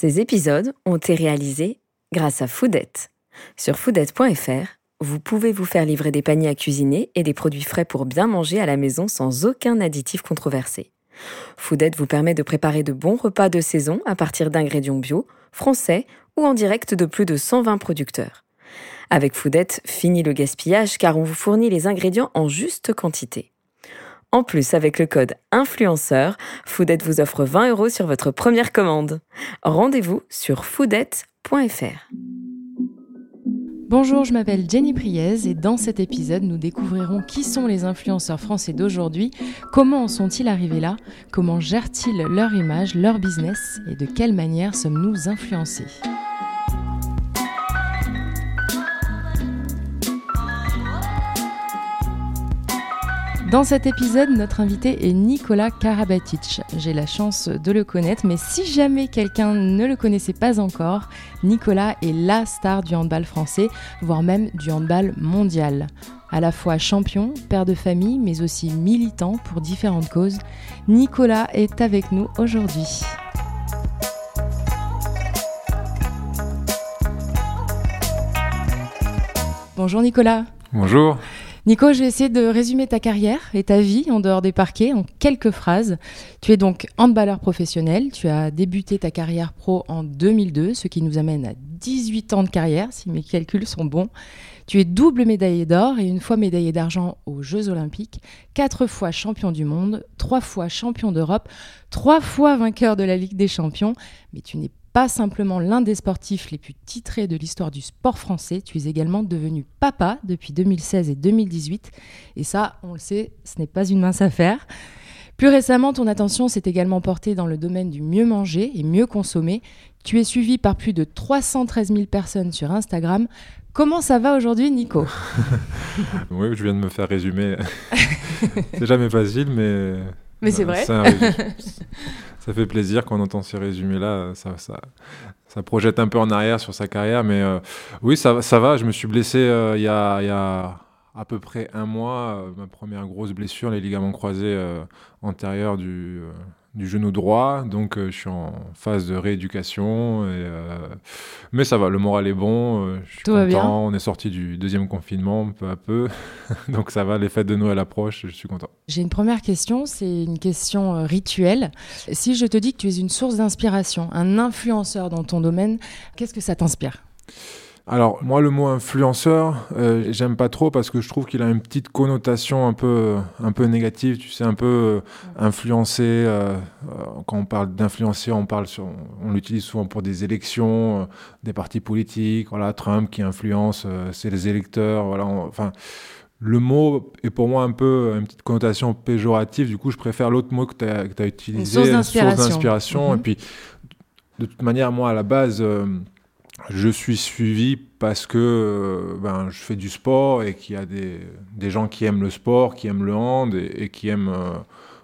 Ces épisodes ont été réalisés grâce à Foodette. Sur foodette.fr, vous pouvez vous faire livrer des paniers à cuisiner et des produits frais pour bien manger à la maison sans aucun additif controversé. Foodette vous permet de préparer de bons repas de saison à partir d'ingrédients bio, français ou en direct de plus de 120 producteurs. Avec Foodette, fini le gaspillage car on vous fournit les ingrédients en juste quantité. En plus, avec le code influenceur, Foodette vous offre 20 euros sur votre première commande. Rendez-vous sur foodette.fr. Bonjour, je m'appelle Jenny Priez et dans cet épisode, nous découvrirons qui sont les influenceurs français d'aujourd'hui, comment en sont-ils arrivés là, comment gèrent-ils leur image, leur business et de quelle manière sommes-nous influencés. Dans cet épisode, notre invité est Nicolas Karabatic. J'ai la chance de le connaître, mais si jamais quelqu'un ne le connaissait pas encore, Nicolas est la star du handball français, voire même du handball mondial. À la fois champion, père de famille, mais aussi militant pour différentes causes, Nicolas est avec nous aujourd'hui. Bonjour Nicolas. Bonjour. Nico, je vais essayer de résumer ta carrière et ta vie en dehors des parquets en quelques phrases. Tu es donc handballeur professionnel, tu as débuté ta carrière pro en 2002, ce qui nous amène à 18 ans de carrière, si mes calculs sont bons. Tu es double médaillé d'or et une fois médaillé d'argent aux Jeux Olympiques, quatre fois champion du monde, trois fois champion d'Europe, trois fois vainqueur de la Ligue des Champions, mais tu n'es pas simplement l'un des sportifs les plus titrés de l'histoire du sport français, tu es également devenu papa depuis 2016 et 2018. Et ça, on le sait, ce n'est pas une mince affaire. Plus récemment, ton attention s'est également portée dans le domaine du mieux manger et mieux consommer. Tu es suivi par plus de 313 000 personnes sur Instagram. Comment ça va aujourd'hui, Nico? Oui, je viens de me faire résumer. c'est jamais facile, mais. Mais c'est vrai. ça fait plaisir quand on entend ces résumés-là. Ça, ça, ça, projette un peu en arrière sur sa carrière. Mais euh, oui, ça, ça va. Je me suis blessé euh, il y, a, y, a, à peu près un mois. Euh, ma première grosse blessure, les ligaments croisés antérieurs du, du genou droit, donc euh, je suis en phase de rééducation. Et, euh, mais ça va, le moral est bon, euh, je suis Tout content. bien. On est sorti du deuxième confinement peu à peu, donc ça va, les fêtes de Noël approchent, je suis content. J'ai une première question, c'est une question rituelle. Si je te dis que tu es une source d'inspiration, un influenceur dans ton domaine, qu'est-ce que ça t'inspire? Alors moi le mot influenceur, euh, j'aime pas trop parce que je trouve qu'il a une petite connotation un peu, un peu négative, tu sais, un peu euh, influencé. Euh, quand on parle d'influencer, on parle sur, on l'utilise souvent pour des élections, des partis politiques. Voilà, Trump qui influence, c'est les électeurs. Voilà, on, enfin. Le mot est pour moi un peu une petite connotation péjorative, du coup je préfère l'autre mot que tu as, as, utilisé, une source d'inspiration. Mm -hmm. Et puis de toute manière, moi à la base, je suis suivi parce que euh, ben, je fais du sport et qu'il y a des, des, gens qui aiment le sport, qui aiment le hand et, et qui aiment euh,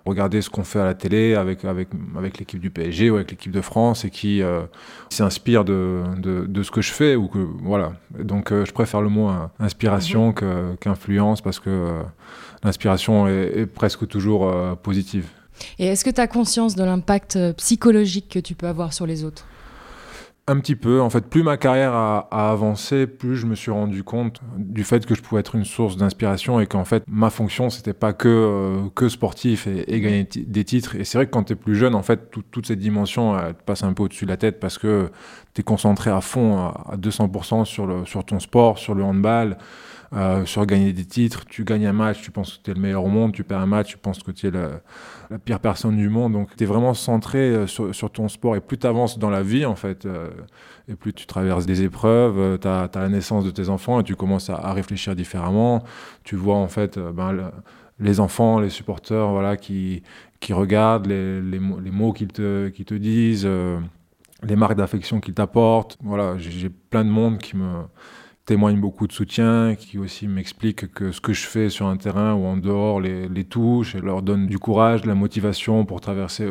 regarder ce qu'on fait à la télé avec, avec, avec l'équipe du PSG ou avec l'équipe de France et qui euh, s'inspirent de, de, de, ce que je fais. Ou que, voilà. Donc je préfère le mot inspiration mmh. qu'influence parce que l'inspiration est, est, presque toujours positive. Et est-ce que tu as conscience de l'impact psychologique que tu peux avoir sur les autres? Un petit peu. En fait, plus ma carrière a, avancé, plus je me suis rendu compte du fait que je pouvais être une source d'inspiration et qu'en fait, ma fonction, c'était pas que, euh, que sportif et, et gagner des titres. Et c'est vrai que quand tu es plus jeune, en fait, tout, toute cette dimension, elle te passe un peu au-dessus de la tête parce que tu es concentré à fond, à, à 200% sur, le, sur ton sport, sur le handball. Euh, sur gagner des titres, tu gagnes un match, tu penses que tu es le meilleur au monde, tu perds un match, tu penses que tu es la, pire personne du monde. Donc tu es vraiment centré euh, sur, ton sport et plus tu avances dans la vie en fait, euh, et plus tu traverses des épreuves, tu as, la naissance de tes enfants et tu commences à, réfléchir différemment. Tu vois en fait ben, le, les enfants, les supporters voilà, qui, qui regardent les, les, les mots qu'ils te, qu te disent, les marques d'affection qu'ils t'apportent. Voilà, j'ai plein de monde qui me témoigne beaucoup de soutien, qui aussi m'explique que ce que je fais sur un terrain ou en dehors les, touche et leur donne du courage, de la motivation pour traverser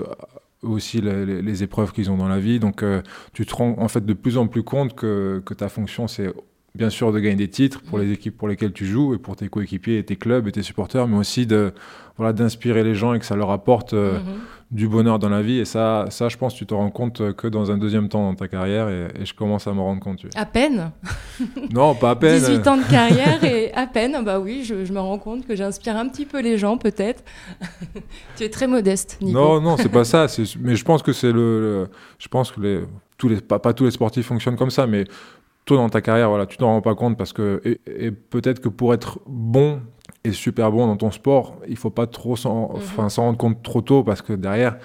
aussi les, épreuves qu'ils ont dans la vie. Donc euh, tu te rends en fait de plus en plus compte que, ta fonction c'est bien sûr de gagner des titres pour les équipes pour lesquelles tu joues et pour tes coéquipiers et tes clubs et tes supporters, mais aussi de voilà d'inspirer les gens et que ça leur apporte euh, -hmm. Du bonheur dans la vie. Et ça, ça, je pense, tu te rends compte que dans un deuxième temps dans ta carrière. Et, je commence à me rendre compte. À peine Non, pas à peine. 18 ans de carrière et à peine. Bah oui, je, me rends compte que j'inspire un petit peu les gens, peut-être. tu es très modeste, Nico. Non, non, c'est pas ça. Mais je pense que c'est le, Je pense que les. Tous les, pas, pas tous les sportifs fonctionnent comme ça, mais toi dans ta carrière, voilà, tu t'en rends pas compte parce que et, peut-être que pour être bon et super bon dans ton sport, il faut pas trop s'en mhm. rendre compte trop tôt parce que derrière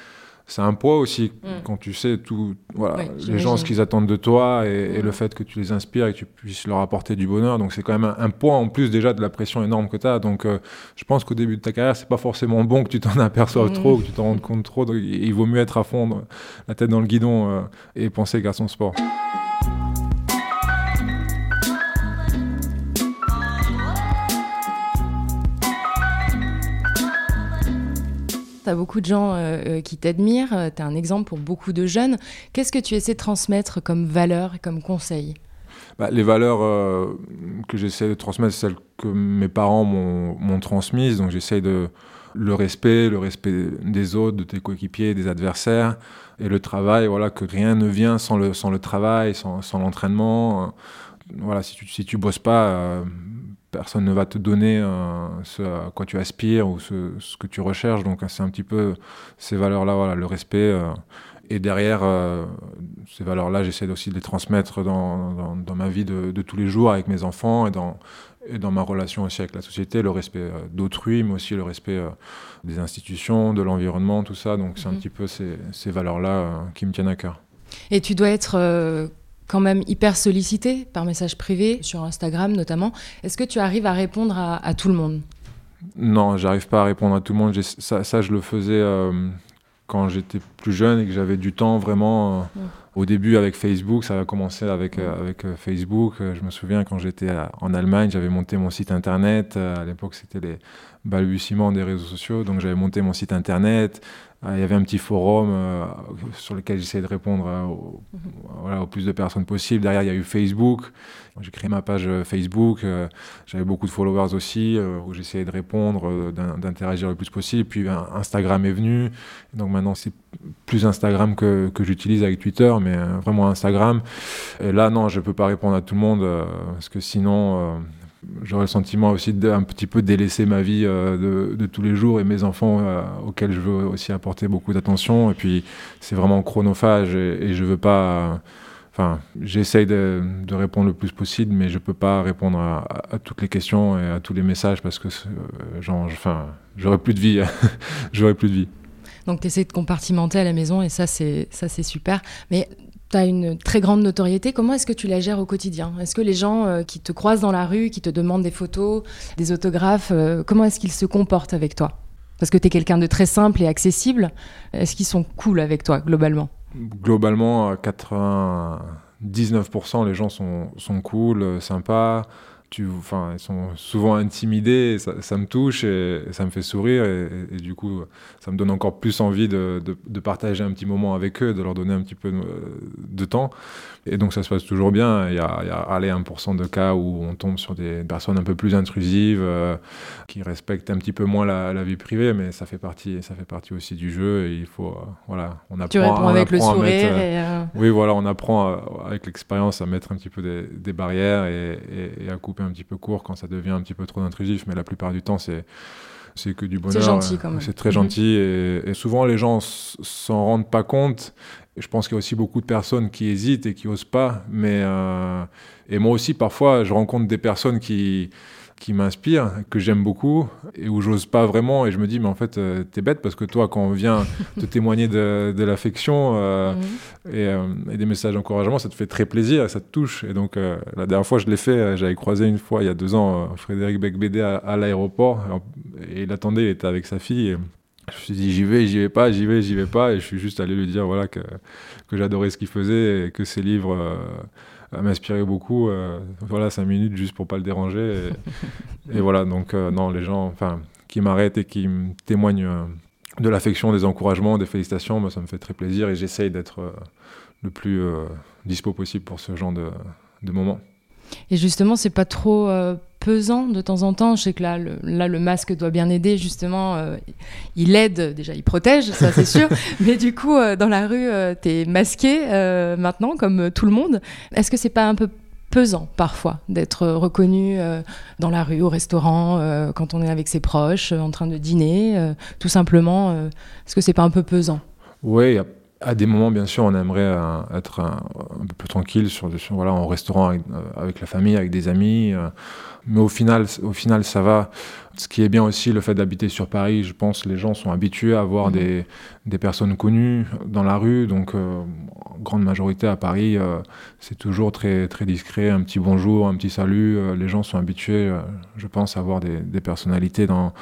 c'est un poids aussi mm. quand tu sais tout voilà les gens ce qu'ils attendent de toi et, le mm. fait que tu les inspires et que tu puisses leur apporter du bonheur donc c'est quand même un, poids en plus déjà de la pression énorme que tu as donc euh, je pense qu'au début de ta carrière c'est pas forcément bon que tu t'en aperçoives mm. trop que tu t'en rendes compte trop il vaut mieux être à fond la tête dans le guidon euh, et penser qu'à son sport. Tu as beaucoup de gens euh, euh, qui t'admirent, euh, tu es un exemple pour beaucoup de jeunes. Qu'est-ce que tu essaies de transmettre comme valeur et comme conseil? Bah, Les valeurs que j'essaie de transmettre, celles que mes parents m'ont transmises. Donc j'essaie de le respect, le respect des autres, de tes coéquipiers, des adversaires, et le travail, voilà, que rien ne vient sans le, travail, sans, sans l'entraînement. Voilà, si tu, si tu bosses pas, personne ne va te donner euh, ce à quoi tu aspires ou ce, que tu recherches. Donc c'est un petit peu ces valeurs-là, voilà, le respect. Euh, et derrière, euh, ces valeurs-là, j'essaie aussi de les transmettre dans, dans, ma vie de, de, tous les jours avec mes enfants et dans, et dans ma relation aussi avec la société, le respect d'autrui, mais aussi le respect des institutions, de l'environnement, tout ça. Donc c'est un mhm. petit peu ces, ces valeurs-là qui me tiennent à cœur. Et tu dois être quand même hyper sollicité par message privé, sur Instagram notamment. Est-ce que tu arrives à répondre à, tout le monde? Non, j'arrive pas à répondre à tout le monde. Ça, ça, je le faisais euh, quand j'étais plus jeune et que j'avais du temps vraiment. Euh, au début avec Facebook, ça a commencé avec, euh, avec Facebook. Je me souviens quand j'étais en Allemagne, j'avais monté mon site internet. À l'époque, c'était les balbutiements des réseaux sociaux. Donc j'avais monté mon site internet. Euh, il y avait un petit forum euh, sur lequel j'essayais de répondre euh, au, mhm. voilà, au plus de personnes possible. Derrière, il y a eu Facebook. J'ai créé ma page Facebook. J'avais beaucoup de followers aussi, où j'essayais de répondre, d'interagir le plus possible. Puis Instagram est venu. Donc maintenant, c'est plus Instagram que, que j'utilise avec Twitter, mais vraiment Instagram. Et là, non, je ne peux pas répondre à tout le monde, parce que sinon j'aurais le sentiment aussi d'un petit peu délaisser ma vie euh, de, tous les jours et mes enfants euh, auxquels je veux aussi apporter beaucoup d'attention. Et puis c'est vraiment chronophage et, je veux pas. Enfin, j'essaye de, répondre le plus possible, mais je peux pas répondre à, toutes les questions et à tous les messages parce que euh, genre, j'aurais plus de vie. j'aurais plus de vie. Donc tu essaies de compartimenter à la maison et ça c'est super. Mais tu as une très grande notoriété. Comment est-ce que tu la gères au quotidien? Est-ce que les gens euh, qui te croisent dans la rue, qui te demandent des photos, des autographes, euh, comment est-ce qu'ils se comportent avec toi? Parce que tu es quelqu'un de très simple et accessible. Est-ce qu'ils sont cool avec toi, globalement? Globalement, à 99%, les gens sont, sont cool, euh, sympas tu, enfin, ils sont souvent intimidés, ça, me touche et, ça me fait sourire et, du coup, ça me donne encore plus envie de, de, partager un petit moment avec eux, de leur donner un petit peu de, temps. Et donc ça se passe toujours bien. Il y a, il y a allez, 1% de cas où on tombe sur des personnes un peu plus intrusives, euh, qui respectent un petit peu moins la, vie privée, mais ça fait partie, ça fait partie aussi du jeu et il faut, euh, voilà, on apprend. Tu réponds avec le sourire. Euh, oui, voilà, on apprend avec l'expérience à mettre un petit peu des, des barrières et à couper un petit peu court quand ça devient un petit peu trop intrusif, mais la plupart du temps, c'est c'est que du bonheur. C'est gentil quand même. C'est très gentil et, et, souvent les gens s'en rendent pas compte. Je pense qu'il y a aussi beaucoup de personnes qui hésitent et qui osent pas. Mais euh, et moi aussi parfois je rencontre des personnes qui qui m'inspire, que j'aime beaucoup et où j'ose pas vraiment. Et je me dis, mais en fait, euh, t'es bête parce que toi, quand on vient te témoigner de, de l'affection euh, mhm. et, et, des messages d'encouragement, ça te fait très plaisir, ça te touche. Et donc, la dernière fois, je l'ai fait, j'avais croisé une fois, il y a deux ans, Frédéric Becbédé à, à l'aéroport et il attendait, il était avec sa fille. Et, je me suis dit j'y vais, j'y vais pas, j'y vais, j'y vais pas, et je suis juste allé lui dire voilà que, que j'adorais ce qu'il faisait et que ses livres m'inspirer beaucoup. Euh, voilà, cinq minutes juste pour pas le déranger. Et, voilà, donc euh, non, les gens enfin, qui m'arrêtent et qui me témoignent euh, de l'affection, des encouragements, des félicitations, moi, ça me fait très plaisir et j'essaye d'être le plus dispo possible pour ce genre de, de moments. Et justement, c'est pas trop pesant de temps en temps Je sais que là, le, là, le masque doit bien aider, justement. Euh, il aide, déjà, il protège, ça c'est sûr. Mais du coup, euh, dans la rue, tu es masqué maintenant, comme tout le monde. Est-ce que c'est pas un peu pesant parfois d'être reconnu dans la rue, au restaurant, quand on est avec ses proches, en train de dîner, tout simplement Est-ce que c'est pas un peu pesant? Oui, à des moments, bien sûr, on aimerait euh, être un, peu plus tranquille sur, sur, voilà, en restaurant euh, avec, la famille, avec des amis. Euh. mais au final, au final, ça va. Ce qui est bien aussi, le fait d'habiter sur Paris, je pense les gens sont habitués à voir mmh. des, des, personnes connues dans la rue. Donc, grande majorité à Paris, c'est toujours très, très discret. Un petit bonjour, un petit salut. les gens sont habitués, je pense, à voir des, des personnalités dans,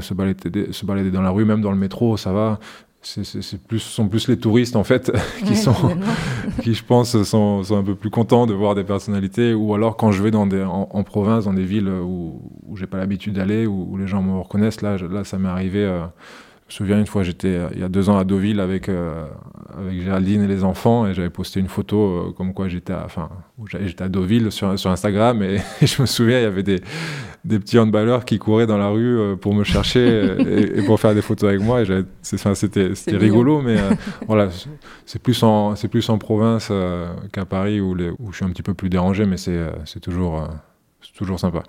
se, balader, se balader dans la rue, même dans le métro, ça va c'est plus, sont plus les touristes en fait qui sont, qui je pense sont, sont, un peu plus contents de voir des personnalités ou alors quand je vais dans des, en, province, dans des villes où, où j'ai pas l'habitude d'aller, où, les gens me reconnaissent, là, là ça m'est arrivé. Euh, me souviens une fois, j'étais euh, il y a deux ans à Deauville avec, euh, avec Géraldine et les enfants et j'avais posté une photo euh, comme quoi j'étais à, enfin, j'étais à Deauville sur, sur Instagram et, je me souviens, il y avait des, des petits handballeurs qui couraient dans la rue pour me chercher et, pour faire des photos avec moi. Et c'était, c'était rigolo, mais voilà, c'est plus en, c'est plus en province qu'à Paris où, les, où je suis un petit peu plus dérangé, mais c'est, c'est toujours, c'est toujours sympa.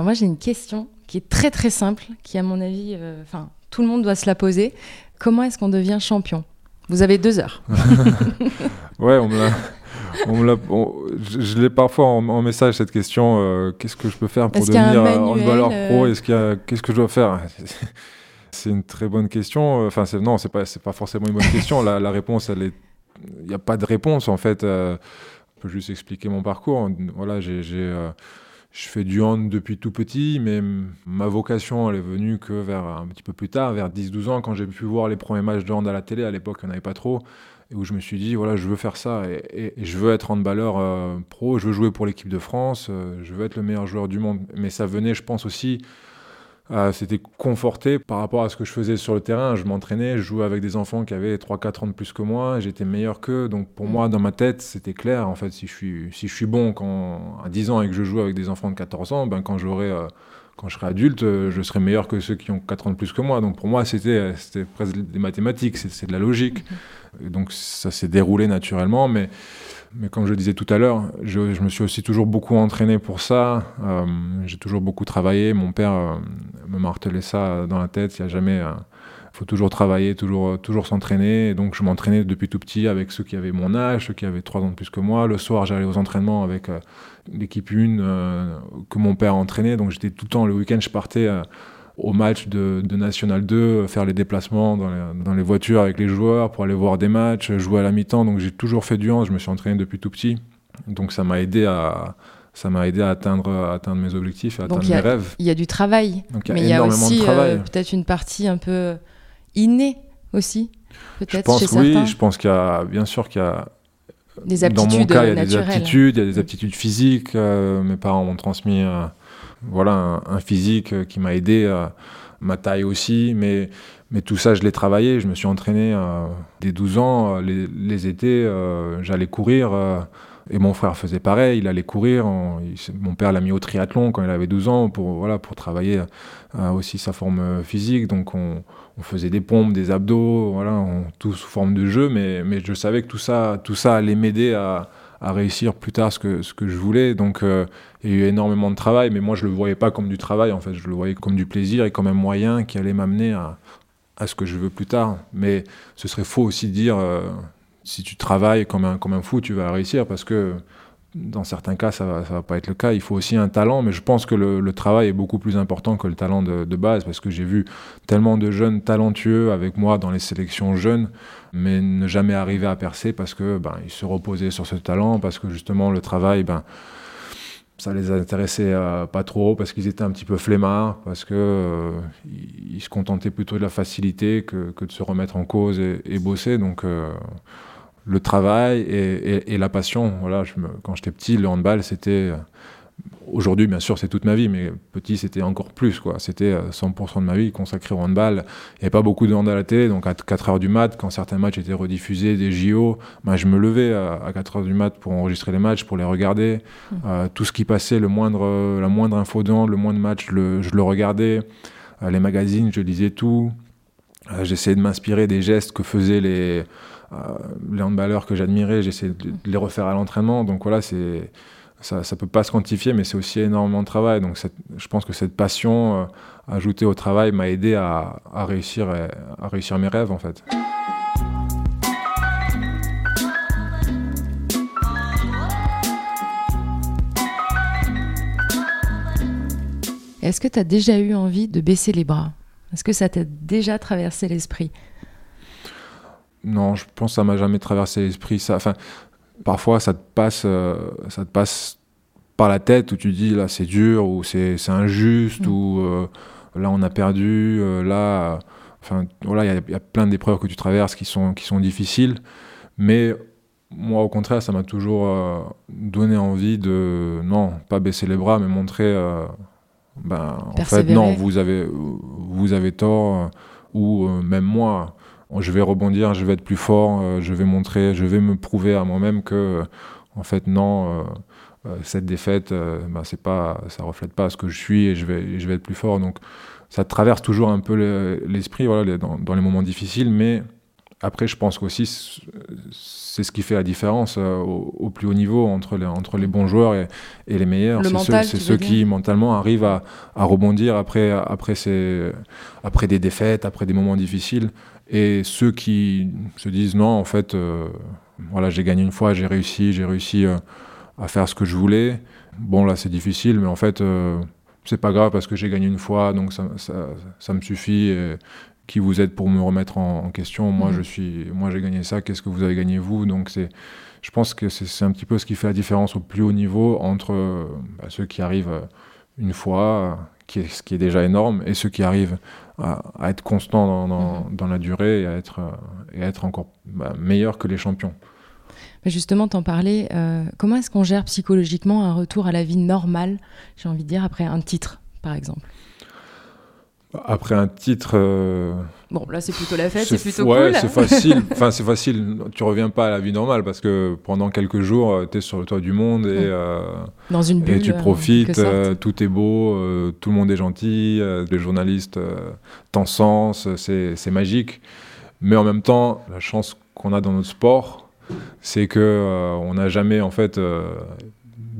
Alors moi j'ai une question qui est très très simple, qui à mon avis, euh, enfin tout le monde doit se la poser. Comment est-ce qu'on devient champion? Vous avez deux heures. ouais, on me l'a. je, l'ai parfois en, message cette question. Euh, qu'est-ce que je peux faire pour devenir handballeur pro? Est-ce qu'il qu'est-ce que je dois faire? C'est une très bonne question. Enfin, non, c'est pas, c'est pas forcément une bonne question. La, la réponse, elle est, il n'y a pas de réponse en fait. Euh, je peux juste expliquer mon parcours. Voilà, j'ai je fais du hand depuis tout petit, mais ma vocation, elle est venue que vers un petit peu plus tard, vers 10-12 ans, quand j'ai pu voir les premiers matchs de hand à la télé. À l'époque, il n'y en avait pas trop. Et où je me suis dit, voilà, je veux faire ça. Et, je veux être handballeur euh, pro, je veux jouer pour l'équipe de France, euh, je veux être le meilleur joueur du monde. Mais ça venait, je pense aussi, euh, c'était conforté par rapport à ce que je faisais sur le terrain. Je m'entraînais, je jouais avec des enfants qui avaient 3-4 ans de plus que moi, j'étais meilleur qu'eux. Donc pour moi, dans ma tête, c'était clair. En fait, si je suis, si je suis bon quand, à 10 ans et que je joue avec des enfants de 14 ans, ben, quand, j'aurai, euh, quand je serai adulte, euh, je serai meilleur que ceux qui ont 4 ans de plus que moi. Donc pour moi, c'était, c'était presque des mathématiques, c'est, de la logique. donc ça s'est déroulé naturellement. Mais mais comme je le disais tout à l'heure, je, me suis aussi toujours beaucoup entraîné pour ça. Euh, j'ai toujours beaucoup travaillé. Mon père euh, me martelait ça dans la tête. Il y a jamais. Euh, faut toujours travailler, toujours, toujours s'entraîner. Donc, je m'entraînais depuis tout petit avec ceux qui avaient mon âge, ceux qui avaient trois ans de plus que moi. Le soir, j'allais aux entraînements avec l'équipe 1 que mon père entraînait. Donc, j'étais tout le temps, le week-end, je partais au match de, National 2, faire les déplacements dans les, voitures avec les joueurs pour aller voir des matchs, jouer à la mi-temps. Donc j'ai toujours fait du hand, je me suis entraîné depuis tout petit. Donc ça m'a aidé à, ça m'a aidé à atteindre, à atteindre mes objectifs, à atteindre mes rêves. Il y a du travail, mais il y a aussi euh, peut-être une partie un peu innée aussi, peut-être chez oui, certains. Je pense qu'il y a, bien sûr qu'il y a des aptitudes Dans mon cas, il y a des aptitudes, il y a des aptitudes physiques. Euh, mes parents m'ont transmis euh, voilà, un, physique euh, qui m'a aidé, euh, ma taille aussi, mais, mais tout ça, je l'ai travaillé. Je me suis entraîné euh, dès 12 ans. Les, étés, j'allais courir. et mon frère faisait pareil, il allait courir. mon père l'a mis au triathlon quand il avait 12 ans pour, voilà, pour travailler aussi sa forme physique. Donc on, faisait des pompes, des abdos, voilà, tout sous forme de jeu. Mais, mais je savais que tout ça, tout ça allait m'aider à, à réussir plus tard ce que, ce que je voulais. Donc euh, il y a eu énormément de travail, mais moi je le voyais pas comme du travail, en fait, je le voyais comme du plaisir et comme un moyen qui allait m'amener à, à, ce que je veux plus tard. Mais ce serait faux aussi de dire, euh, si tu travailles comme un, comme un fou, tu vas réussir, parce que dans certains cas, ça va, ça va pas être le cas. Il faut aussi un talent, mais je pense que le, travail est beaucoup plus important que le talent de, base, parce que j'ai vu tellement de jeunes talentueux avec moi dans les sélections jeunes, mais ne jamais arriver à percer parce que ben, ils se reposaient sur ce talent, parce que justement le travail, ben, ça les intéressait euh, pas trop, parce qu'ils étaient un petit peu flemmards, parce que euh, se contentaient plutôt de la facilité que, de se remettre en cause et, et bosser. Donc euh, le travail et, la passion. Voilà, je me, quand j'étais petit, le handball, c'était aujourd'hui, bien sûr, c'est toute ma vie, mais petit, c'était encore plus. quoi. C'était 100% de ma vie consacrée au handball. Il n'y avait pas beaucoup de handball à la télé, donc à 4h du mat, quand certains matchs étaient rediffusés, des JO, ben, je me levais à, 4h du mat pour enregistrer les matchs, pour les regarder. Mmh. tout ce qui passait, le moindre, la moindre info de hand, le moindre match, je le regardais. les magazines, je lisais tout. J'essayais de m'inspirer des gestes que faisaient les, les handballeurs que j'admirais, j'essayais de les refaire à l'entraînement. Donc voilà, c'est ça ne peut pas se quantifier, mais c'est aussi énormément de travail. Donc je pense que cette passion euh, ajoutée au travail m'a aidé à, réussir, à réussir mes rêves en fait. Est-ce que tu as déjà eu envie de baisser les bras? Est-ce que ça t'a déjà traversé l'esprit? Non, je pense que ça m'a jamais traversé l'esprit. Ça, enfin, parfois ça te passe, euh, ça te passe par la tête où tu dis là c'est dur ou c'est injuste mm. ou euh, là on a perdu, euh, là, enfin voilà, il y, a plein d'épreuves que tu traverses qui sont, qui sont difficiles, mais moi au contraire ça m'a toujours donné envie de non pas baisser les bras mais montrer ben, en fait non vous avez vous avez tort ou même moi je vais rebondir, je vais être plus fort, euh, je vais montrer, je vais me prouver à moi-même que, en fait, non, euh, euh, cette défaite, ben, c'est pas, ça reflète pas ce que je suis et je vais, je vais être plus fort. Donc, ça traverse toujours un peu l'esprit, voilà, dans, les moments difficiles, mais après, je pense qu'aussi, c'est ce qui fait la différence au, plus haut niveau entre les, entre les bons joueurs et, les meilleurs. C'est ceux, ceux qui, mentalement, arrivent à, à, rebondir après, après, ces, après des défaites, après des moments difficiles. Et ceux qui se disent non, en fait, euh, voilà, j'ai gagné une fois, j'ai réussi, j'ai réussi euh, à faire ce que je voulais. Bon, là, c'est difficile, mais en fait, euh, c'est pas grave parce que j'ai gagné une fois, donc ça, ça, me suffit. qui vous êtes pour me remettre en, question? Moi, mmh. je suis, moi, j'ai gagné ça. Qu'est-ce que vous avez gagné vous? Donc, c'est, je pense que c'est un petit peu ce qui fait la différence au plus haut niveau entre bah, ceux qui arrivent une fois, qui est, ce qui est déjà énorme, et ceux qui arrivent à, être constant mhm. dans, la durée et à être, euh, être encore bah, meilleur que les champions. Mais justement, t'en parlais, euh, comment est-ce qu'on gère psychologiquement un retour à la vie normale, j'ai envie de dire, après un titre, par exemple? Après un titre. Euh, bon, là, c'est plutôt la fête, c'est plutôt ouais, c'est facile. Enfin, c'est facile. Tu reviens pas à la vie normale parce que pendant quelques jours, euh, tu es sur le toit du monde et, euh, Dans une bulle, et tu profites. tout est beau, tout le monde est gentil, les journalistes t'encensent, c'est magique. Mais en même temps, la chance qu'on a dans notre sport, c'est que on n'a jamais en fait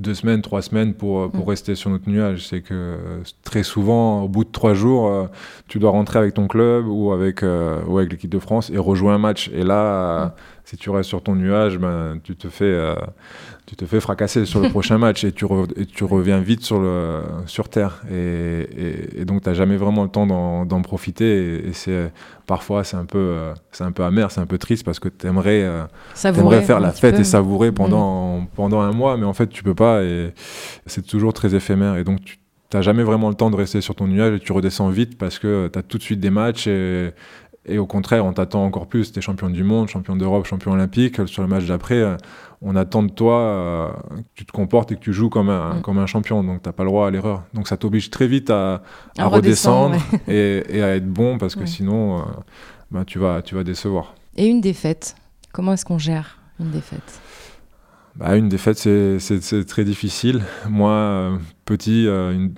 deux semaines, trois semaines pour, pour mm. rester sur notre nuage. C'est que très souvent, au bout de trois jours, euh, tu dois rentrer avec ton club ou avec, euh, ou avec l'équipe de France et rejouer un match. Et là, mm. Si tu restes sur ton nuage, ben, tu te fais, euh, tu te fais fracasser sur le prochain match et tu, et tu reviens vite sur, le, sur Terre. Et, et, donc, tu n'as jamais vraiment le temps d'en profiter. Et, c'est parfois, c'est un, peu, c'est un peu amer, c'est un peu triste parce que tu aimerais, aimerais, faire la fête et savourer pendant, mm. pendant un mois, mais en fait, tu peux pas. Et c'est toujours très éphémère. Et donc, tu n'as jamais vraiment le temps de rester sur ton nuage et tu redescends vite parce que tu as tout de suite des matchs et, et au contraire, on t'attend encore plus. Tu es champion du monde, champion d'Europe, champion olympique. Sur le match d'après, on attend de toi euh, que tu te comportes et que tu joues comme un, mm. comme un champion. Donc, tu n'as pas le droit à l'erreur. Donc, ça t'oblige très vite à, à, redescendre, et, et, à être bon parce que sinon, euh, bah, tu, vas, tu vas décevoir. Et une défaite Comment est-ce qu'on gère une défaite? Bah, une défaite, c'est très difficile. Moi, euh, petit, une,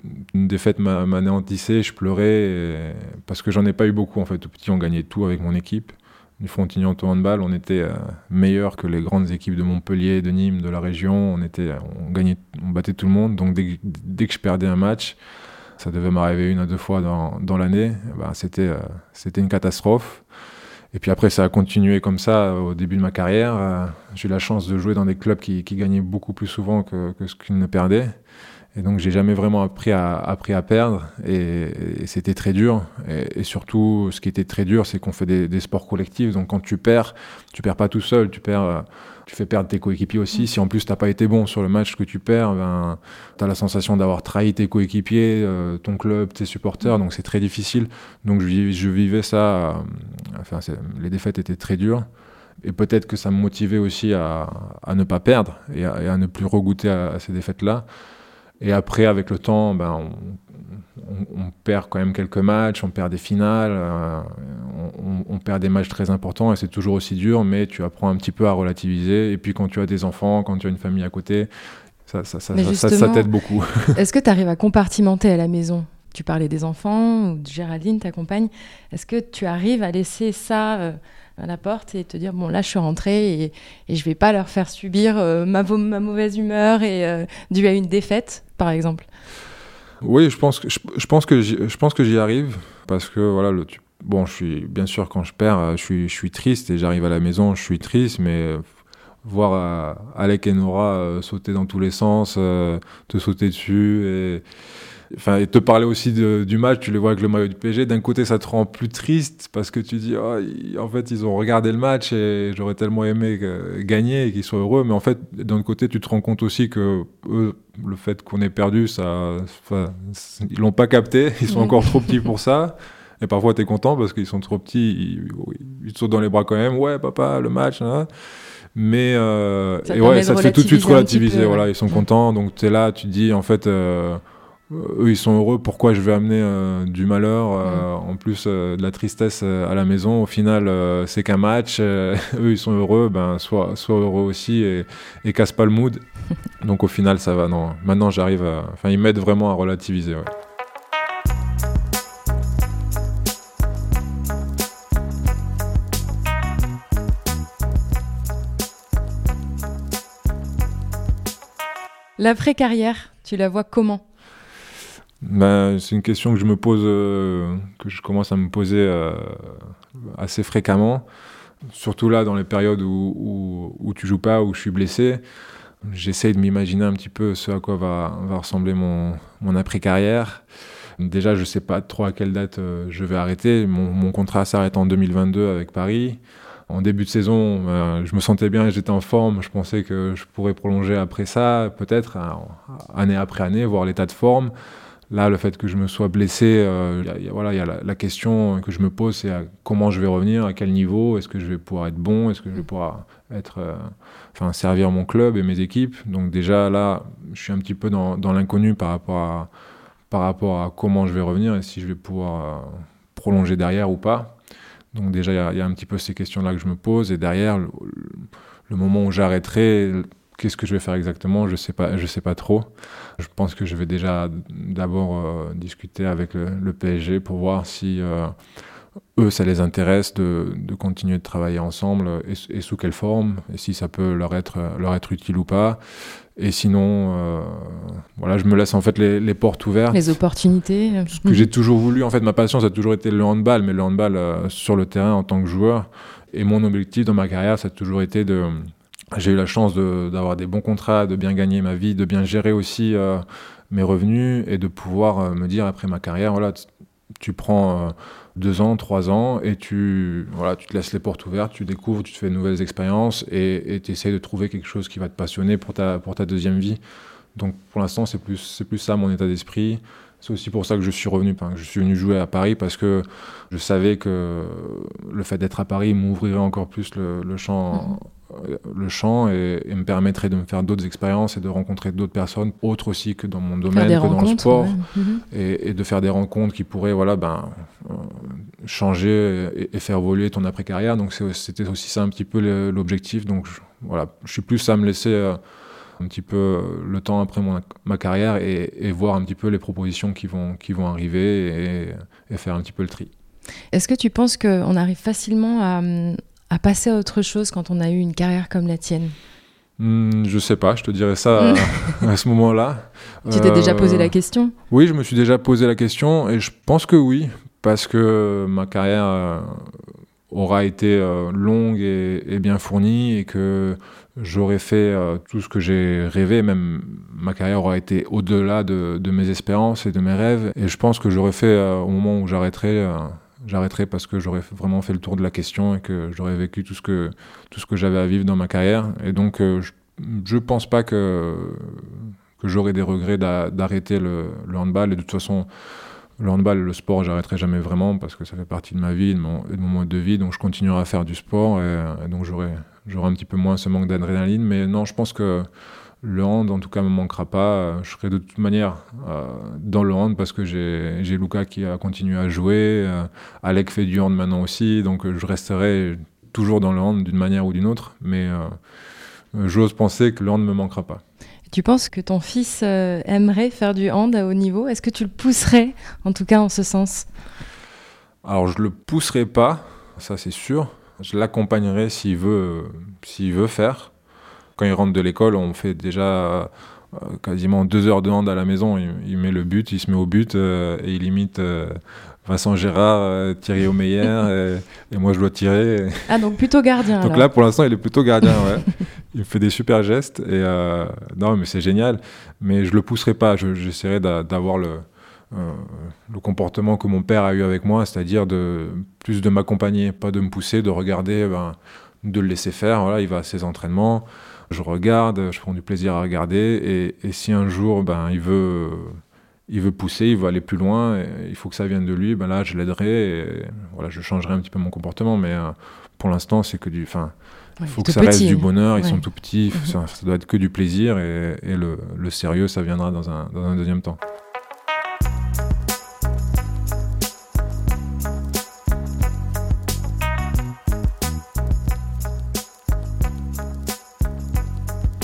défaite m'a anéantissé, je pleurais parce que j'en ai pas eu beaucoup. En fait, tout petit, on gagnait tout avec mon équipe du Frontignan au handball, on était euh, meilleur que les grandes équipes de Montpellier, de Nîmes, de la région. On gagnait, on battait tout le monde. Donc dès, que je perdais un match, ça devait m'arriver une à deux fois dans, l'année. C'était, euh, c'était une catastrophe. Et puis après, ça a continué comme ça au début de ma carrière. Euh, j'ai eu la chance de jouer dans des clubs qui, gagnaient beaucoup plus souvent que ce qu'ils ne perdaient. Et donc, j'ai jamais vraiment appris à, appris à perdre. Et, c'était très dur. Et, surtout, ce qui était très dur, c'est qu'on fait des, des, sports collectifs. Donc, quand tu perds, tu perds pas tout seul. Tu perds, euh, tu fais perdre tes coéquipiers aussi. Si en plus, t'as pas été bon sur le match que tu perds, ben, tu as la sensation d'avoir trahi tes coéquipiers, euh, ton club, tes supporters. Donc, c'est très difficile. Donc, je, je vivais ça. Euh, enfin, les défaites étaient très dures. Et peut-être que ça me motivait aussi à, à ne pas perdre et à, ne plus regoûter à, à ces défaites-là. Et après, avec le temps, ben, on, perd quand même quelques matchs, on perd des finales, euh, on, perd des matchs très importants et c'est toujours aussi dur, mais tu apprends un petit peu à relativiser. Et puis quand tu as des enfants, quand tu as une famille à côté, ça, ça, ça, ça t'aide beaucoup. Est-ce que tu arrives à compartimenter à la maison? Tu parlais des enfants, ou de Géraldine, ta compagne. Est-ce que tu arrives à laisser ça euh, à la porte et te dire bon là je suis rentrée et, et je vais pas leur faire subir euh, ma, ma, mauvaise humeur et euh, dû à une défaite par exemple. Oui je pense que je, pense que j'y arrive parce que voilà bon je suis bien sûr quand je perds je suis je suis triste et j'arrive à la maison je suis triste mais voir Alec et Nora sauter dans tous les sens te sauter dessus et enfin, et te parler aussi du match, tu les vois avec le maillot du PSG. D'un côté, ça te rend plus triste parce que tu dis, oh, en fait, ils ont regardé le match et j'aurais tellement aimé gagner et qu'ils soient heureux. Mais en fait, d'un côté, tu te rends compte aussi que eux, le fait qu'on ait perdu, ça, ils l'ont pas capté. Ils sont encore trop petits pour ça. Et parfois, tu es content parce qu'ils sont trop petits. Ils, te sautent dans les bras quand même. Ouais, papa, le match. Hein. Mais euh, et ouais, ça te fait tout de suite relativiser. Voilà, ils sont contents. Donc, tu es là, tu te dis, en fait. Euh, eux ils sont heureux, pourquoi je vais amener euh, du malheur, euh, en plus euh, de la tristesse à la maison? Au final, c'est qu'un match, eux ils sont heureux, ben sois, heureux aussi et, et, casse pas le mood. Donc au final, ça va. Non, maintenant j'arrive à. Enfin, ils m'aident vraiment à relativiser. L'après-carrière, tu la vois comment? Ben, C'est une question que je me pose, euh, que je commence à me poser euh, assez fréquemment. Surtout là, dans les périodes où, où, où, tu joues pas, où je suis blessé. J'essaye de m'imaginer un petit peu ce à quoi va, ressembler mon, après-carrière. Déjà, je sais pas trop à quelle date euh, je vais arrêter. Mon, mon contrat s'arrête en 2022 avec Paris. En début de saison, je me sentais bien, j'étais en forme. Je pensais que je pourrais prolonger après ça, peut-être, année après année, voir l'état de forme. Là, le fait que je me sois blessé, euh, voilà, il y a la, question que je me pose, c'est comment je vais revenir, à quel niveau, est-ce que je vais pouvoir être bon, est-ce que je vais pouvoir être, euh, enfin, servir mon club et mes équipes. Donc déjà là, je suis un petit peu dans, l'inconnu par rapport à par rapport à comment je vais revenir et si je vais pouvoir euh, prolonger derrière ou pas. Donc déjà, il y, a un petit peu ces questions-là que je me pose et derrière, le moment où j'arrêterai Qu'est-ce que je vais faire exactement Je sais pas, je sais pas trop. Je pense que je vais déjà d'abord euh, discuter avec le, PSG pour voir si euh, eux, ça les intéresse de, de, continuer de travailler ensemble et, sous quelle forme, et si ça peut leur être, leur être utile ou pas. Et sinon, euh, voilà, je me laisse en fait les, les, portes ouvertes. Les opportunités. Ce que j'ai toujours voulu, en fait, ma passion, ça a toujours été le handball, mais le handball sur le terrain en tant que joueur. Et mon objectif dans ma carrière, ça a toujours été de j'ai eu la chance d'avoir des bons contrats, de bien gagner ma vie, de bien gérer aussi euh, mes revenus et de pouvoir euh, me dire après ma carrière, voilà, tu prends euh, deux ans, trois ans et tu, voilà, tu te laisses les portes ouvertes, tu découvres, tu te fais de nouvelles expériences et tu essayes de trouver quelque chose qui va te passionner pour ta, pour ta deuxième vie. Donc pour l'instant, c'est plus, plus ça mon état d'esprit. C'est aussi pour ça que je suis revenu, que je suis venu jouer à Paris parce que je savais que le fait d'être à Paris m'ouvrirait encore plus le, champ mm-hmm. Euh, le champ et, me permettrait de me faire d'autres expériences et de rencontrer d'autres personnes autres aussi que dans mon domaine, que dans le sport, mhm. et, de faire des rencontres qui pourraient voilà, ben, euh, changer et, faire évoluer ton après-carrière. Donc c'était aussi ça un petit peu l'objectif. Donc je, voilà, je suis plus à me laisser euh, un petit peu le temps après ma carrière et, voir un petit peu les propositions qui vont, qui vont arriver et, faire un petit peu le tri. Est-ce que tu penses qu'on arrive facilement à, à passer à autre chose quand on a eu une carrière comme la tienne hmm, Je sais pas, je te dirais ça à, ce moment-là. Tu t'es déjà posé la euh, question Oui, je me suis déjà posé la question et je pense que oui, parce que ma carrière euh, aura été euh, longue et, bien fournie et que j'aurais fait tout ce que j'ai rêvé, même ma carrière aura été au-delà de, de, mes espérances et de mes rêves. Et je pense que j'aurais fait, au moment où j'arrêterai, j'arrêterai parce que j'aurais vraiment fait le tour de la question et que j'aurais vécu tout ce que, tout ce que j'avais à vivre dans ma carrière. Et donc, euh, je ne pense pas que, que j'aurais des regrets d'arrêter le, handball. Et de toute façon, le handball le sport, j'arrêterai jamais vraiment parce que ça fait partie de ma vie, de mon, de mon mode de vie. Donc, je continuerai à faire du sport et, donc, j'aurai un petit peu moins ce manque d'adrénaline. Mais non, je pense que le hand, en tout cas, me manquera pas. Je serai de toute manière dans le hand parce que j'ai Luca qui a continué à jouer. Alec fait du hand maintenant aussi, donc je resterai toujours dans le hand d'une manière ou d'une autre. Mais j'ose penser que le hand ne me manquera pas. Tu penses que ton fils euh, aimerait faire du hand à haut niveau? Est-ce que tu le pousserais, en tout cas en ce sens? Alors je le pousserai pas, ça c'est sûr. Je l'accompagnerai s'il veut, s'il veut faire. Quand il rentre de l'école, on fait déjà euh, quasiment deux heures de hand à la maison. Il, met le but, il se met au but euh, et il imite Vincent Gérard, euh, Thierry Omeyer, et, moi je dois tirer. Ah, donc plutôt gardien. donc là, pour l'instant, il est plutôt gardien, ouais. il fait des super gestes, et euh, non, mais c'est génial. Mais je le pousserai pas, j'essaierai d'avoir le, euh, le comportement que mon père a eu avec moi, c'est-à-dire de plus de m'accompagner, pas de me pousser, de regarder, ben, de le laisser faire. Voilà, il va à ses entraînements, je regarde, je prends du plaisir à regarder, et, et si un jour, ben, il veut il veut pousser, il veut aller plus loin, il faut que ça vienne de lui, ben là je l'aiderai, et voilà, je changerai un petit peu mon comportement, mais euh, pour l'instant c'est que du... Enfin, il faut que ça reste du bonheur, ils sont tout petits, mhm. ça, doit être que du plaisir, et, le, le, sérieux ça viendra dans un, dans un deuxième temps.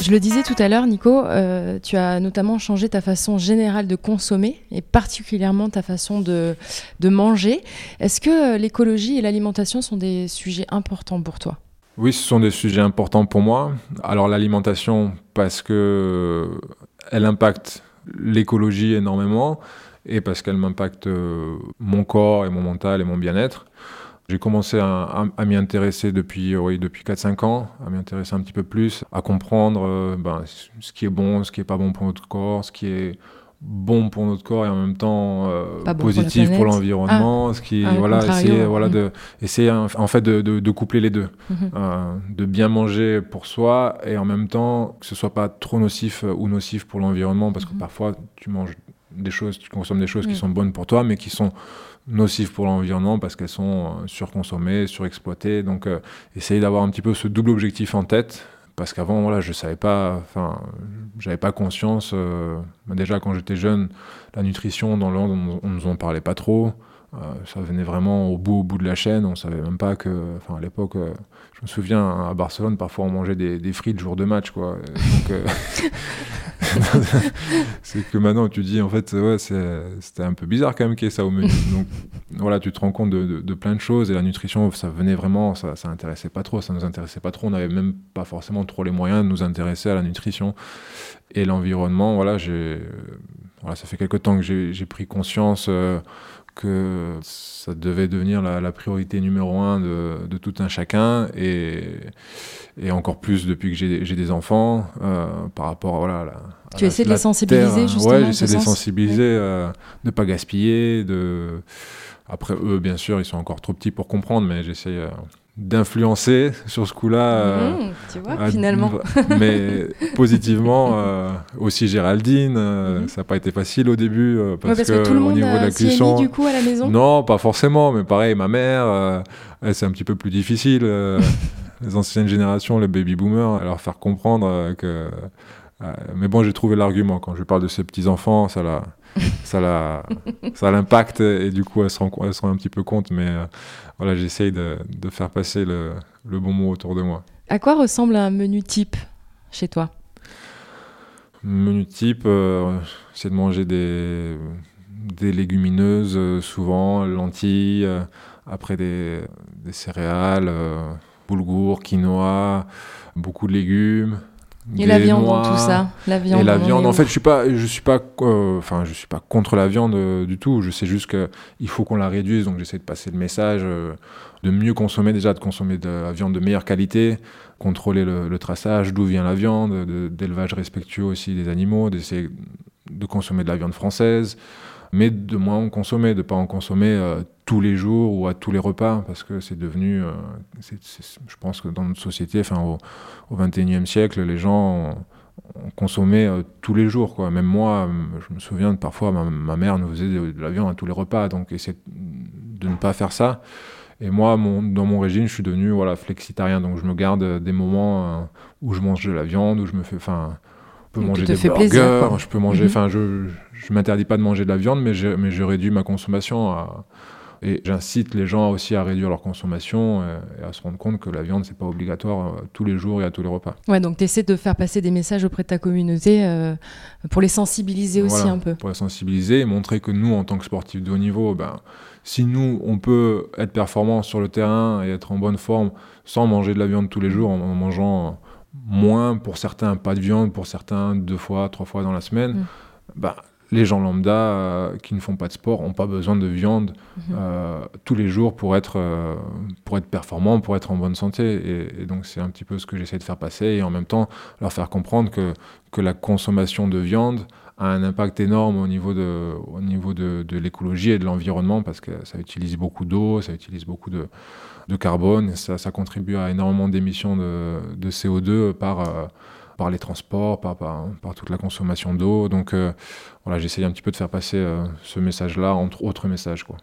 Je le disais tout à l'heure, Nico, euh, tu as notamment changé ta façon générale de consommer et particulièrement ta façon de, de manger. Est-ce que euh, l'écologie et l'alimentation sont des sujets importants pour toi? Oui, ce sont des sujets importants pour moi. Alors l'alimentation, parce que euh, elle impacte l'écologie énormément et parce qu'elle m'impacte mon corps et mon mental et mon bien-être. J'ai commencé à, m'y intéresser depuis, oui, depuis 4-5 ans, à m'y intéresser un petit peu plus, à comprendre euh, ben, ce qui est bon, ce qui n'est pas bon pour notre corps, ce qui est bon pour notre corps et en même temps euh, positif pour l'environnement, ah. ce qui ah, voilà essayer voilà mm. de essayer en fait de, de, coupler les deux, mm-hmm. euh, de bien manger pour soi et en même temps que ce soit pas trop nocif ou nocif pour l'environnement parce que mm-hmm. parfois tu manges des choses, tu consommes des choses qui mm. sont bonnes pour toi mais qui sont nocives pour l'environnement parce qu'elles sont euh, surconsommées, surexploitées. Donc, euh, essayer d'avoir un petit peu ce double objectif en tête. Parce qu'avant, voilà, je savais pas, enfin, j'avais pas conscience. Euh, déjà, quand j'étais jeune, la nutrition dans le on, on nous en parlait pas trop. Ça venait vraiment au bout, au bout de la chaîne. On savait même pas que, enfin, à l'époque, je me souviens à Barcelone, parfois on mangeait des, frites le jour de match, quoi. Donc, c'est que maintenant tu dis en fait ouais c'était un peu bizarre quand même qu'il y ait ça au menu donc voilà tu te rends compte de, plein de choses et la nutrition ça venait vraiment ça, ça intéressait pas trop ça nous intéressait pas trop on n'avait même pas forcément trop les moyens de nous intéresser à la nutrition et l'environnement voilà voilà, ça fait quelque temps que j'ai pris conscience euh, que ça devait devenir la, priorité numéro un de, tout un chacun et, et encore plus depuis que j'ai des enfants euh, par rapport à, voilà, tu essaies de les sensibiliser justement Ouais, j'essaie de les sensibiliser, euh, de ne pas gaspiller. De... Après, eux, bien sûr, ils sont encore trop petits pour comprendre, mais j'essaie euh, d'influencer sur ce coup-là. Euh, mmh, tu vois, finalement. mais positivement, aussi Géraldine, mmh. ça n'a pas été facile au début. parce, parce, que, tout le monde au niveau de la cuisson. du coup à la maison? Non, pas forcément, mais pareil, ma mère, c'est un petit peu plus difficile. les anciennes générations, les baby boomers, à leur faire comprendre que euh, mais bon, j'ai trouvé l'argument. Quand je parle de ces petits-enfants, ça la, ça la, ça l'impacte et du coup, elles se, rendent, un petit peu compte. Mais euh, voilà, j'essaye de, de, faire passer le, le, bon mot autour de moi. À quoi ressemble un menu type chez toi? Menu type, euh, c'est de manger des, des légumineuses, souvent lentilles, après des, des céréales, boulgour, quinoa, beaucoup de légumes. Et la viande dans tout ça la viande, Et la viande, en fait, je suis pas, je suis pas, euh, enfin, je suis pas contre la viande euh, du tout. Je sais juste qu'il faut qu'on la réduise, donc j'essaie de passer le message euh, de mieux consommer déjà, de consommer de la viande de meilleure qualité, contrôler le, traçage, d'où vient la viande, d'élevage respectueux aussi des animaux, d'essayer de consommer de la viande française mais de moins en consommer, de pas en consommer euh, tous les jours ou à tous les repas, parce que c'est devenu, euh, je pense que dans notre société, enfin au, au 21e siècle, les gens ont, consommé euh, tous les jours. Quoi. Même moi, je me souviens de parfois, ma, mère nous faisait de, la viande à tous les repas, donc essayer de ne pas faire ça. Et moi, mon, dans mon régime, je suis devenu voilà, flexitarien, donc je me garde des moments où je mange de la viande, où je me fais, enfin, peux manger des burgers, je peux manger, mhm. je, je m'interdis pas de manger de la viande, mais je, mais je réduis ma consommation à, et j'incite les gens aussi à réduire leur consommation et, à se rendre compte que la viande, c'est pas obligatoire euh, tous les jours et à tous les repas. Ouais, donc tu essaies de faire passer des messages auprès de ta communauté euh, pour les sensibiliser aussi un peu. Pour les sensibiliser et montrer que nous, en tant que sportifs de haut niveau, ben, si nous, on peut être performants sur le terrain et être en bonne forme sans manger de la viande tous les jours, en, mangeant moins, pour certains, pas de viande, pour certains, deux fois, trois fois dans la semaine, mm. ben, les gens lambda euh, qui ne font pas de sport n'ont pas besoin de viande mhm. euh, tous les jours pour être, euh, pour être performant, pour être en bonne santé. Et, donc c'est un petit peu ce que j'essaie de faire passer et en même temps leur faire comprendre que, que la consommation de viande a un impact énorme au niveau de, au niveau de, de l'écologie et de l'environnement parce que ça utilise beaucoup d'eau, ça utilise beaucoup de, de carbone ça, ça contribue à énormément d'émissions de, de, CO2 par par les transports, par, toute la consommation d'eau. Donc euh, voilà, j'essaye un petit peu de faire passer euh, ce message-là, entre autres messages. Quoi.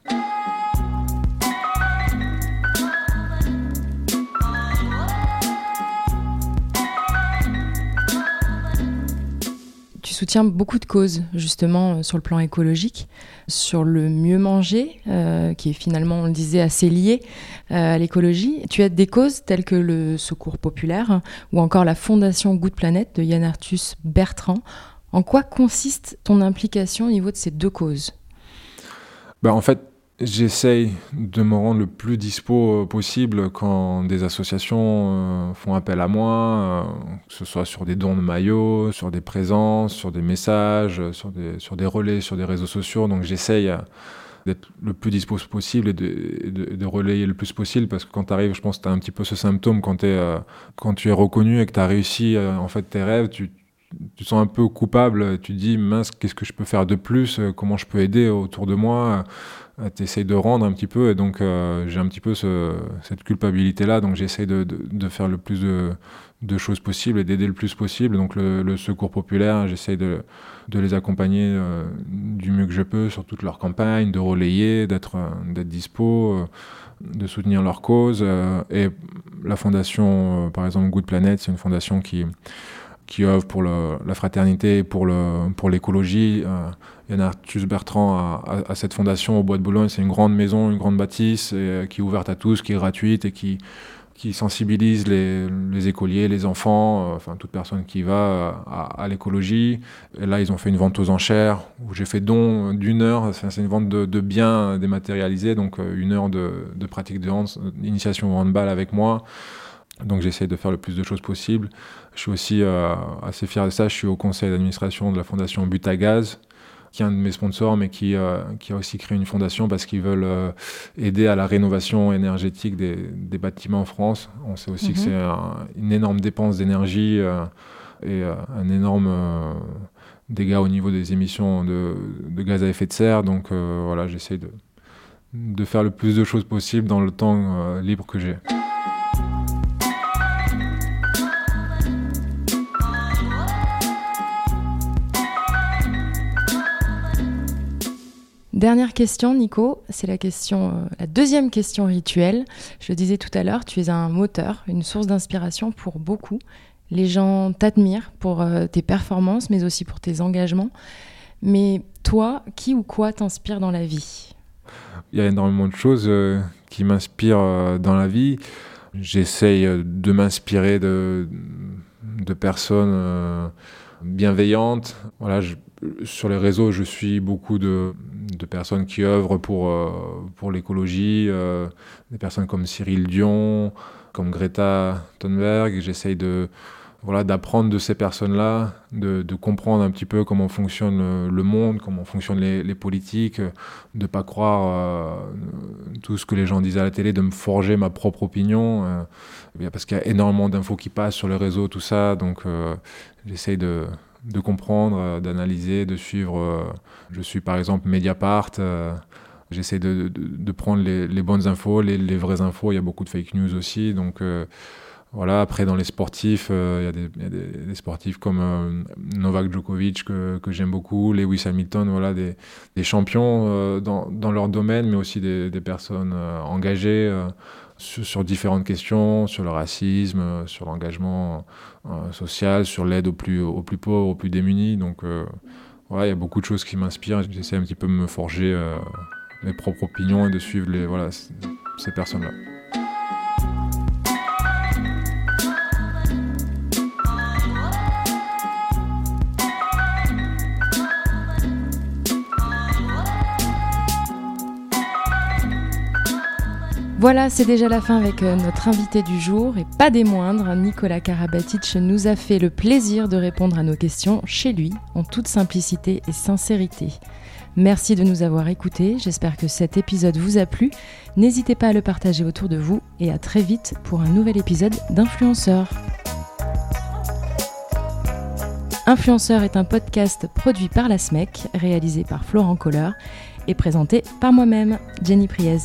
Soutiens beaucoup de causes, justement, euh, sur le plan écologique, sur le mieux manger, euh, qui est finalement, on le disait, assez lié euh, à l'écologie. Tu as des causes telles que le Secours populaire ou encore la Fondation Good Planet de Yann Arthus Bertrand. En quoi consiste ton implication au niveau de ces deux causes? Ben, En fait, J'essaye de me rendre le plus dispo euh, possible quand des associations euh, font appel à moi, euh, que ce soit sur des dons de maillots, sur des présences, sur des messages, sur des, sur des relais, sur des réseaux sociaux. Donc j'essaye d'être le plus dispo possible et de, de, relayer le plus possible parce que quand tu arrives, je pense que tu as un petit peu ce symptôme quand, es, quand tu es reconnu et que tu as réussi en fait tes rêves, tu, tu te sens un peu coupable, tu te dis mince, qu'est-ce que je peux faire de plus, comment je peux aider autour de moi euh, tu essayes de rendre un petit peu, et donc euh, j'ai un petit peu cette culpabilité-là, donc j'essaye de, de, faire le plus de, de choses possibles et d'aider le plus possible. Donc le, secours populaire, j'essaye de, les accompagner euh, du mieux que je peux sur toute leur campagne, de relayer, d'être d'être dispo, de soutenir leur cause. et la fondation, par exemple Good Planet, c'est une fondation qui qui œuvre pour le, la fraternité pour l'écologie. Pour euh, Yann Arthus Bertrand à, cette fondation au Bois de Boulogne. C'est une grande maison, une grande bâtisse et, qui est ouverte à tous, qui est gratuite et qui, qui sensibilise les, les écoliers, les enfants, euh, enfin toute personne qui va euh, à, à l'écologie. Et là, ils ont fait une vente aux enchères où j'ai fait don d'une heure. C'est une vente de, de, biens dématérialisés, donc une heure de, de pratique de hand, d'initiation au handball avec moi. Donc j'essaie de faire le plus de choses possible. Je suis aussi euh, assez fier de ça. Je suis au conseil d'administration de la fondation Butagaz, qui est un de mes sponsors, mais qui, euh, qui a aussi créé une fondation parce qu'ils veulent euh, aider à la rénovation énergétique des, des, bâtiments en France. On sait aussi que mhm. c'est une énorme dépense d'énergie et un énorme dégât au niveau des émissions de, de, gaz à effet de serre. Donc voilà, j'essaie de, de faire le plus de choses possible dans le temps libre que j'ai. Dernière question, Nico, c'est la question, euh, la deuxième question rituelle. Je le disais tout à l'heure, tu es un moteur, une source d'inspiration pour beaucoup. Les gens t'admirent pour euh, tes performances, mais aussi pour tes engagements. Mais toi, qui ou quoi t'inspire dans la vie? Il y a énormément de choses euh, qui m'inspirent dans la vie. J'essaye de m'inspirer de, personnes bienveillantes. Voilà, sur les réseaux, je suis beaucoup de, de personnes qui œuvrent pour, euh, pour l'écologie, euh, des personnes comme Cyril Dion, comme Greta Thunberg. J'essaye de voilà d'apprendre de ces personnes-là, de, comprendre un petit peu comment fonctionne le, monde, comment fonctionnent les, politiques, de pas croire euh, tout ce que les gens disent à la télé, de me forger ma propre opinion, parce qu'il y a énormément d'infos qui passent sur les réseaux, tout ça, donc j'essaye de de comprendre, euh, d'analyser, de suivre. Euh, je suis par exemple Mediapart. Euh, j'essaie de, de, prendre les, bonnes infos, les, vraies infos. Il y a beaucoup de fake news aussi. Donc voilà, après dans les sportifs, il y a, des, sportifs comme Novak Djokovic que, j'aime beaucoup, Lewis Hamilton, voilà, des, champions dans, leur domaine, mais aussi des, personnes engagées sur, différentes questions, sur le racisme, sur l'engagement social, sur l'aide aux plus, aux plus pauvres, aux plus démunis. Donc voilà, il y a beaucoup de choses qui m'inspirent. J'essaie un petit peu de me forger mes propres opinions et de suivre les, voilà, ces personnes-là. Voilà, c'est déjà la fin avec euh, notre invité du jour et pas des moindres. Nicolas Karabatic nous a fait le plaisir de répondre à nos questions chez lui en toute simplicité et sincérité. Merci de nous avoir écoutés, j'espère que cet épisode vous a plu. N'hésitez pas à le partager autour de vous et à très vite pour un nouvel épisode d'Influenceur. Influenceur est un podcast produit par la SMEC, réalisé par Florent Kohler et présenté par moi-même, Jenny Priez.